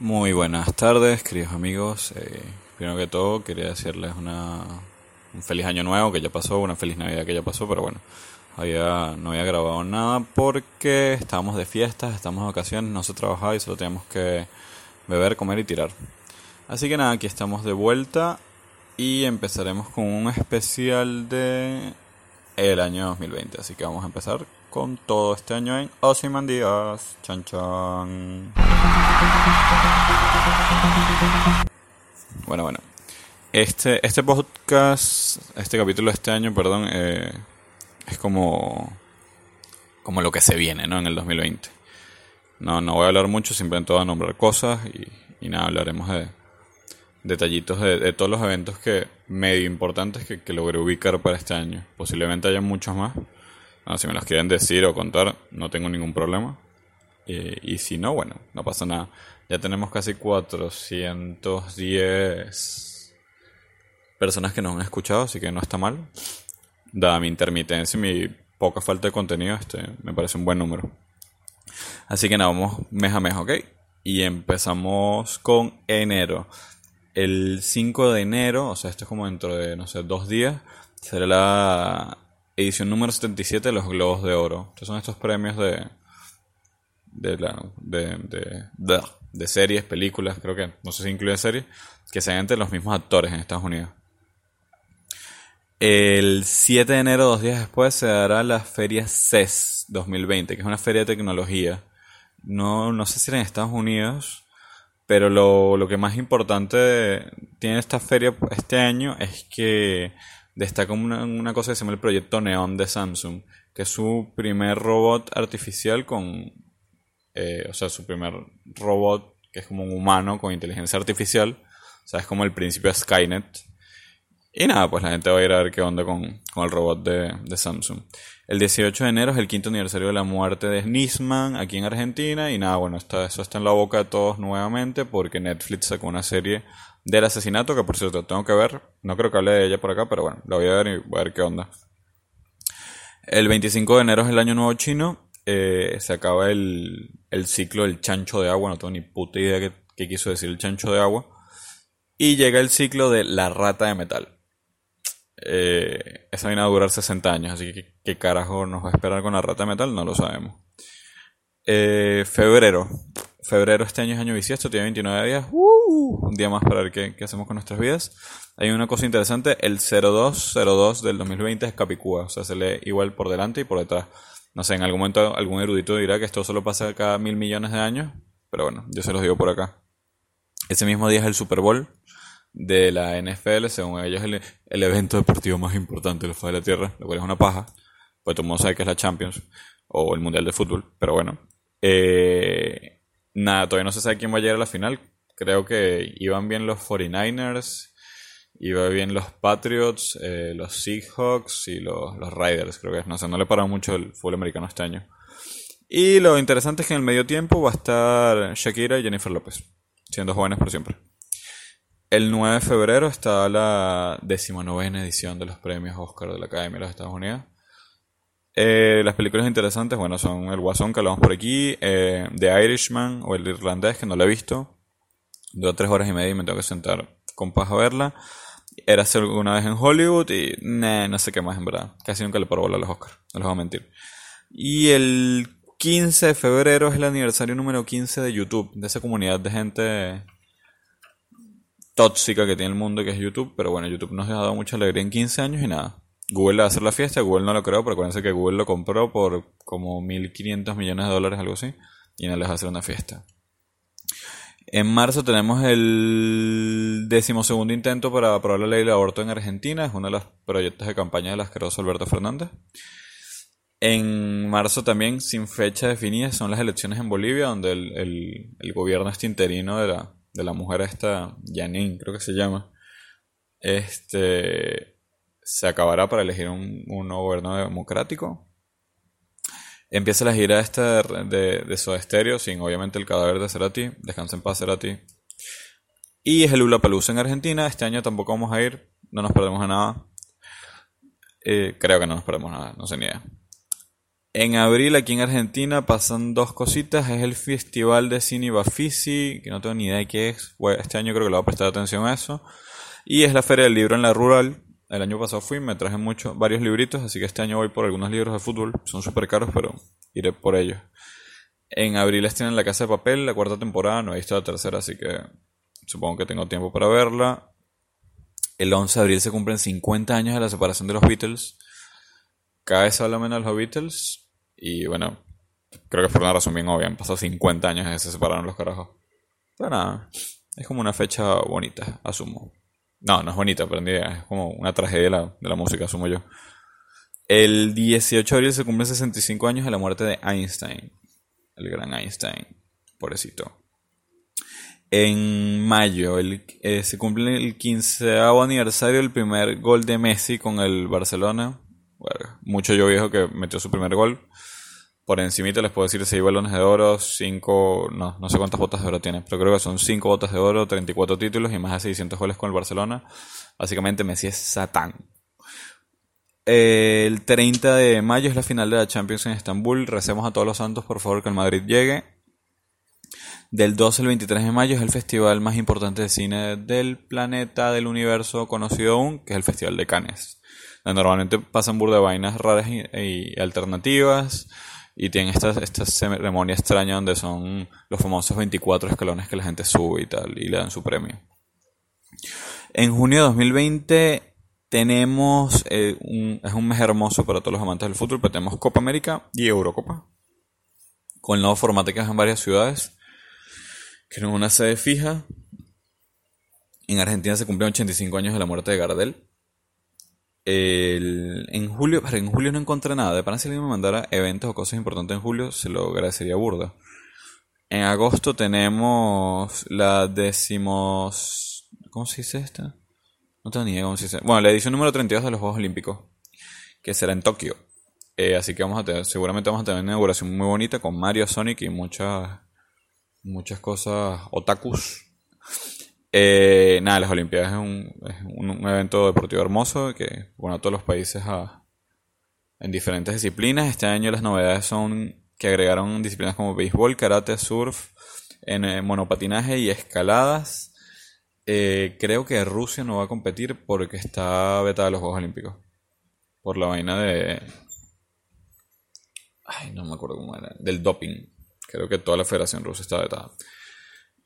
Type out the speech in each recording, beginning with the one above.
Muy buenas tardes, queridos amigos. Eh, primero que todo, quería decirles una, un feliz año nuevo que ya pasó, una feliz Navidad que ya pasó, pero bueno, había, no había grabado nada porque estábamos de fiestas, estamos de vacaciones, no se trabajaba y solo teníamos que beber, comer y tirar. Así que nada, aquí estamos de vuelta y empezaremos con un especial de el año 2020. Así que vamos a empezar con todo este año en Ozymandias. Chan chan. Bueno, bueno. Este, este podcast, este capítulo de este año, perdón, eh, es como, como lo que se viene, ¿no? En el 2020. No, no voy a hablar mucho, simplemente voy a nombrar cosas y, nada, hablaremos de detallitos de, todos los eventos que medio importantes que, que logré ubicar para este año. Posiblemente haya muchos más si me los quieren decir o contar, no tengo ningún problema. Y si no, bueno, no pasa nada. Ya tenemos casi 410 personas que nos han escuchado, así que no está mal. Dada mi intermitencia y mi poca falta de contenido, este me parece un buen número. Así que nada, vamos mes a mes, ¿ok? Y empezamos con enero. El 5 de enero, o sea, esto es como dentro de, no sé, dos días, será la edición número 77 de los Globos de Oro. Estos son estos premios de de, la, de, de, series, películas, creo que, no sé si incluye series, que sean entre los mismos actores en Estados Unidos. El 7 de enero, dos días después, se dará la feria CES 2020, que es una feria de tecnología. No, no sé si era en Estados Unidos, pero lo, lo que más importante tiene esta feria este año es que destaca una, una cosa que se llama el proyecto Neon de Samsung, que es su primer robot artificial con, eh, o sea, su primer robot que es como un humano con inteligencia artificial, o sea, es como el principio de Skynet. Y nada, pues la gente va a ir a ver qué onda con, con el robot de, Samsung. El 18 de enero es el quinto aniversario de la muerte de Nisman aquí en Argentina. Y nada, bueno, está, eso está en la boca de todos nuevamente porque Netflix sacó una serie del asesinato, que por cierto tengo que ver. No creo que hable de ella por acá, pero bueno, la voy a ver y voy a ver qué onda. El 25 de enero es el año nuevo chino. Eh, se acaba el, el, ciclo del chancho de agua. No tengo ni puta idea qué, quiso decir el chancho de agua. Y llega el ciclo de la rata de metal. Eh, esa viene a durar 60 años, así que qué carajo nos va a esperar con la rata de metal, no lo sabemos. Eh, febrero. Febrero este año es año bisiesto, tiene 29 días. Uh, un día más para ver qué, hacemos con nuestras vidas. Hay una cosa interesante, el 0202 del 2020 es Capicúa, o sea, se lee igual por delante y por detrás. No sé, en algún momento algún erudito dirá que esto solo pasa cada mil millones de años, pero bueno, yo se los digo por acá. Ese mismo día es el Super Bowl de la NFL, según ellos el, el evento deportivo más importante de la de la Tierra, lo cual es una paja, pues todo el mundo sabe que es la Champions o el Mundial de Fútbol, pero bueno. Eh, Nada, todavía no se sabe quién va a llegar a la final. Creo que iban bien los 49ers, iban bien los Patriots, eh, los Seahawks y los, los Riders, creo que es. No sé, no le parado mucho el fútbol americano este año. Y lo interesante es que en el medio tiempo va a estar Shakira y Jennifer López, siendo jóvenes por siempre. El 9 de febrero está la decimonovena edición de los premios Oscar de la Academia de los Estados Unidos. Eh, las películas interesantes, bueno, son El Guasón que hablamos por aquí, eh, The Irishman o El Irlandés, que no lo he visto. Dura tres horas y media y me tengo que sentar con paz a verla. Era hace alguna vez en Hollywood y no sé qué más en verdad. Casi nunca le paro bola a los Oscars, no les voy a mentir. Y el 15 de febrero es el aniversario número 15 de YouTube, de esa comunidad de gente tóxica que tiene el mundo que es YouTube. Pero bueno, YouTube nos ha dado mucha alegría en 15 años y nada. Google va a hacer la fiesta, Google no lo creo, pero acuérdense que Google lo compró por como 1.500 millones de dólares, algo así, y no les va a hacer una fiesta. En marzo tenemos el decimosegundo intento para aprobar la ley del aborto en Argentina, es uno de los proyectos de campaña del asqueroso Alberto Fernández. En marzo también, sin fecha definida, son las elecciones en Bolivia, donde el, el, gobierno este interino de la, de la mujer esta, Janine, creo que se llama, este se acabará para elegir un, nuevo gobierno democrático. Empieza la gira esta de, de, Soda sin obviamente el cadáver de Cerati. Descansa en paz, Cerati. Y es el Lula en Argentina. Este año tampoco vamos a ir. No nos perdemos de nada. Eh, creo que no nos perdemos nada, no sé ni idea. En abril aquí en Argentina pasan dos cositas. Es el Festival de Cine Bafisi, que no tengo ni idea de qué es. este año creo que le voy a prestar atención a eso. Y es la Feria del Libro en la Rural. El año pasado fui, me traje mucho, varios libritos, así que este año voy por algunos libros de fútbol. Son súper caros, pero iré por ellos. En abril estén en La Casa de Papel, la cuarta temporada. No he visto la tercera, así que supongo que tengo tiempo para verla. El 11 de abril se cumplen 50 años de la separación de los Beatles. Cada vez se habla menos de los Beatles. Y bueno, creo que por una razón bien obvia. Pasado 50 años desde que se separaron los carajos. Pero nada, es como una fecha bonita, asumo. No, no es bonita, pero es como una tragedia de la, de la música, asumo yo. El 18 de abril se cumplen 65 años de la muerte de Einstein. El gran Einstein. Pobrecito. En mayo el, eh, se cumple el 15 aniversario del primer gol de Messi con el Barcelona mucho yo viejo que metió su primer gol. Por encimita les puedo decir 6 balones de oro, 5, no, no sé cuántas botas de oro tiene, pero creo que son 5 botas de oro, 34 títulos y más de 600 goles con el Barcelona. Básicamente Messi es Satán. El 30 de mayo es la final de la Champions en Estambul. Recemos a todos los santos, por favor, que el Madrid llegue. Del 12 al 23 de mayo es el festival más importante de cine del planeta, del universo conocido aún, que es el Festival de Cannes. Normalmente pasan burda vainas raras y, alternativas. Y tienen esta, esta ceremonia extraña donde son los famosos 24 escalones que la gente sube y tal, y le dan su premio. En junio de 2020 tenemos, eh, un, es un mes hermoso para todos los amantes del fútbol, pero tenemos Copa América y Eurocopa. Con el nuevo formato que es en varias ciudades, que es una sede fija. En Argentina se cumplen 85 años de la muerte de Gardel en julio, en julio no encontré nada. De pana si alguien me mandara eventos o cosas importantes en julio, se lo agradecería burda. En agosto tenemos la decimos... ¿Cómo se dice esta? No tengo ni idea cómo se dice. Bueno, la edición número 32 de los Juegos Olímpicos, que será en Tokio. Eh, así que vamos a tener, seguramente vamos a tener una inauguración muy bonita con Mario, Sonic y muchas, muchas cosas otakus eh, nada, las Olimpiadas es, un, evento deportivo hermoso que bueno a todos los países en diferentes disciplinas. Este año las novedades son que agregaron disciplinas como béisbol, karate, surf, en, eh, monopatinaje y escaladas. Eh, creo que Rusia no va a competir porque está vetada de los Juegos Olímpicos. Por la vaina de... Ay, no me acuerdo cómo era. Del doping. Creo que toda la Federación Rusa está vetada.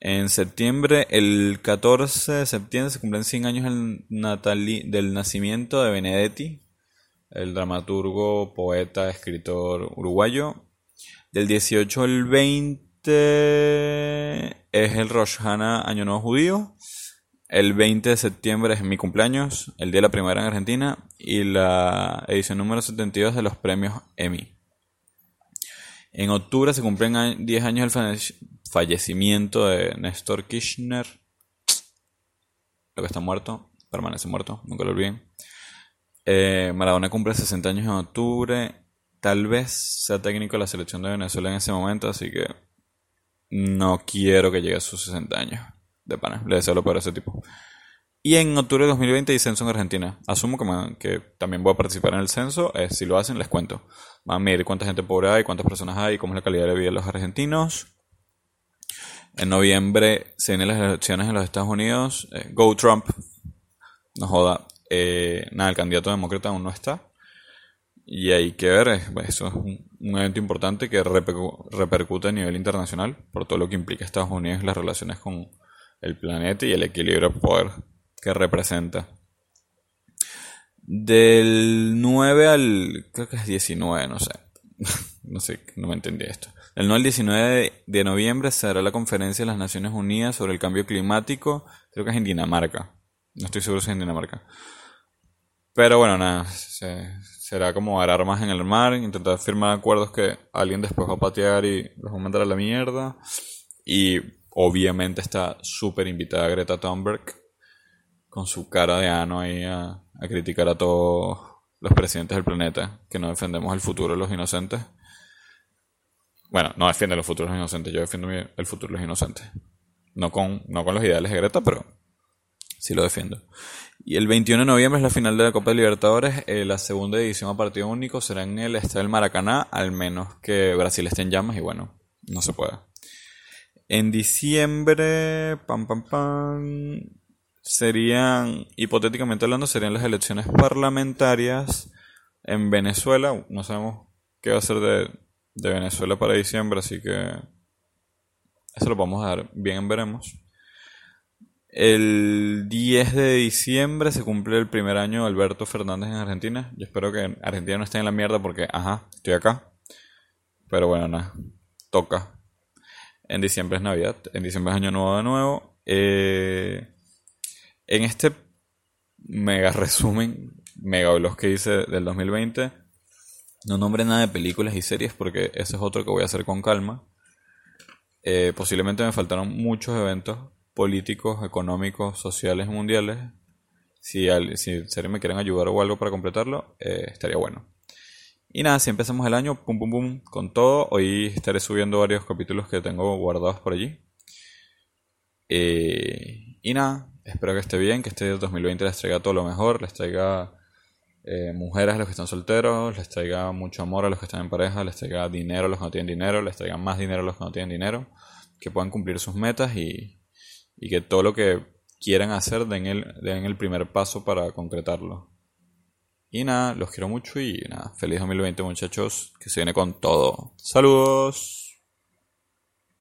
En septiembre, el 14 de septiembre, se cumplen 100 años del nacimiento de Benedetti, el dramaturgo, poeta, escritor uruguayo. Del 18 al 20 es el Rosh Hashanah, Año Nuevo Judío. El 20 de septiembre es mi cumpleaños, el día de la primera en Argentina, y la edición número 72 de los premios Emmy. En octubre se cumplen 10 años del fallecimiento de Néstor Kirchner. Lo que está muerto, permanece muerto, nunca lo olviden. Eh, Maradona cumple 60 años en octubre. Tal vez sea técnico de la selección de Venezuela en ese momento, así que no quiero que llegue a sus 60 años. De pana, le deseo lo peor a ese tipo. Y en octubre de 2020 hay censo en Argentina. Asumo que, también voy a participar en el censo. Eh, si lo hacen, les cuento. Van a medir cuánta gente pobre hay, cuántas personas hay, cómo es la calidad de vida de los argentinos. En noviembre se vienen las elecciones en los Estados Unidos. Eh, go Trump. No joda. Eh, nada, el candidato demócrata aún no está. Y hay que ver, pues, eso es un, evento importante que repercute a nivel internacional por todo lo que implica Estados Unidos las relaciones con el planeta y el equilibrio de poder que representa. Del 9 al, creo que es 19, no sé. no sé, no me entendí esto. El 9 al 19 de noviembre se hará la conferencia de las Naciones Unidas sobre el cambio climático. Creo que es en Dinamarca. No estoy seguro si es en Dinamarca. Pero bueno, nada. será como dar armas en el mar, intentar firmar acuerdos que alguien después va a patear y los va a mandar a la mierda. Y obviamente está súper invitada Greta Thunberg con su cara de ano ahí a criticar a todos los presidentes del planeta que no defendemos el futuro de los inocentes. Bueno, no defiende los futuros inocentes, yo defiendo el futuro de los inocentes. No con, no con los ideales de Greta, pero sí lo defiendo. Y el 21 de noviembre es la final de la Copa de Libertadores. Eh, la segunda edición a partido único será en el Estadio del Maracaná, al menos que Brasil esté en llamas y bueno, no se puede. En diciembre, pam, pam, pam, serían, hipotéticamente hablando, serían las elecciones parlamentarias en Venezuela. No sabemos qué va a ser de, de Venezuela para diciembre, así que eso lo vamos a dar bien veremos. El 10 de diciembre se cumple el primer año de Alberto Fernández en Argentina. Yo espero que Argentina no esté en la mierda porque, ajá, estoy acá. Pero bueno, nada, toca. En diciembre es Navidad, en diciembre es Año Nuevo de nuevo. Eh, en este mega resumen, mega los que hice del 2020, no nombré nada de películas y series porque ese es otro que voy a hacer con calma. Eh, posiblemente me faltaron muchos eventos políticos, económicos, sociales mundiales. Si, si me quieren ayudar o algo para completarlo, eh, estaría bueno. Y nada, si empezamos el año, pum pum pum, con todo. Hoy estaré subiendo varios capítulos que tengo guardados por allí. Eh, y nada, espero que esté bien, que este 2020 les traiga todo lo mejor, les traiga eh, mujeres a los que están solteros, les traiga mucho amor a los que están en pareja, les traiga dinero a los que no tienen dinero, les traiga más dinero a los que no tienen dinero, que puedan cumplir sus metas y, que todo lo que quieran hacer den el, den el primer paso para concretarlo. Y nada, los quiero mucho y nada, feliz 2020 muchachos, que se viene con todo. Saludos.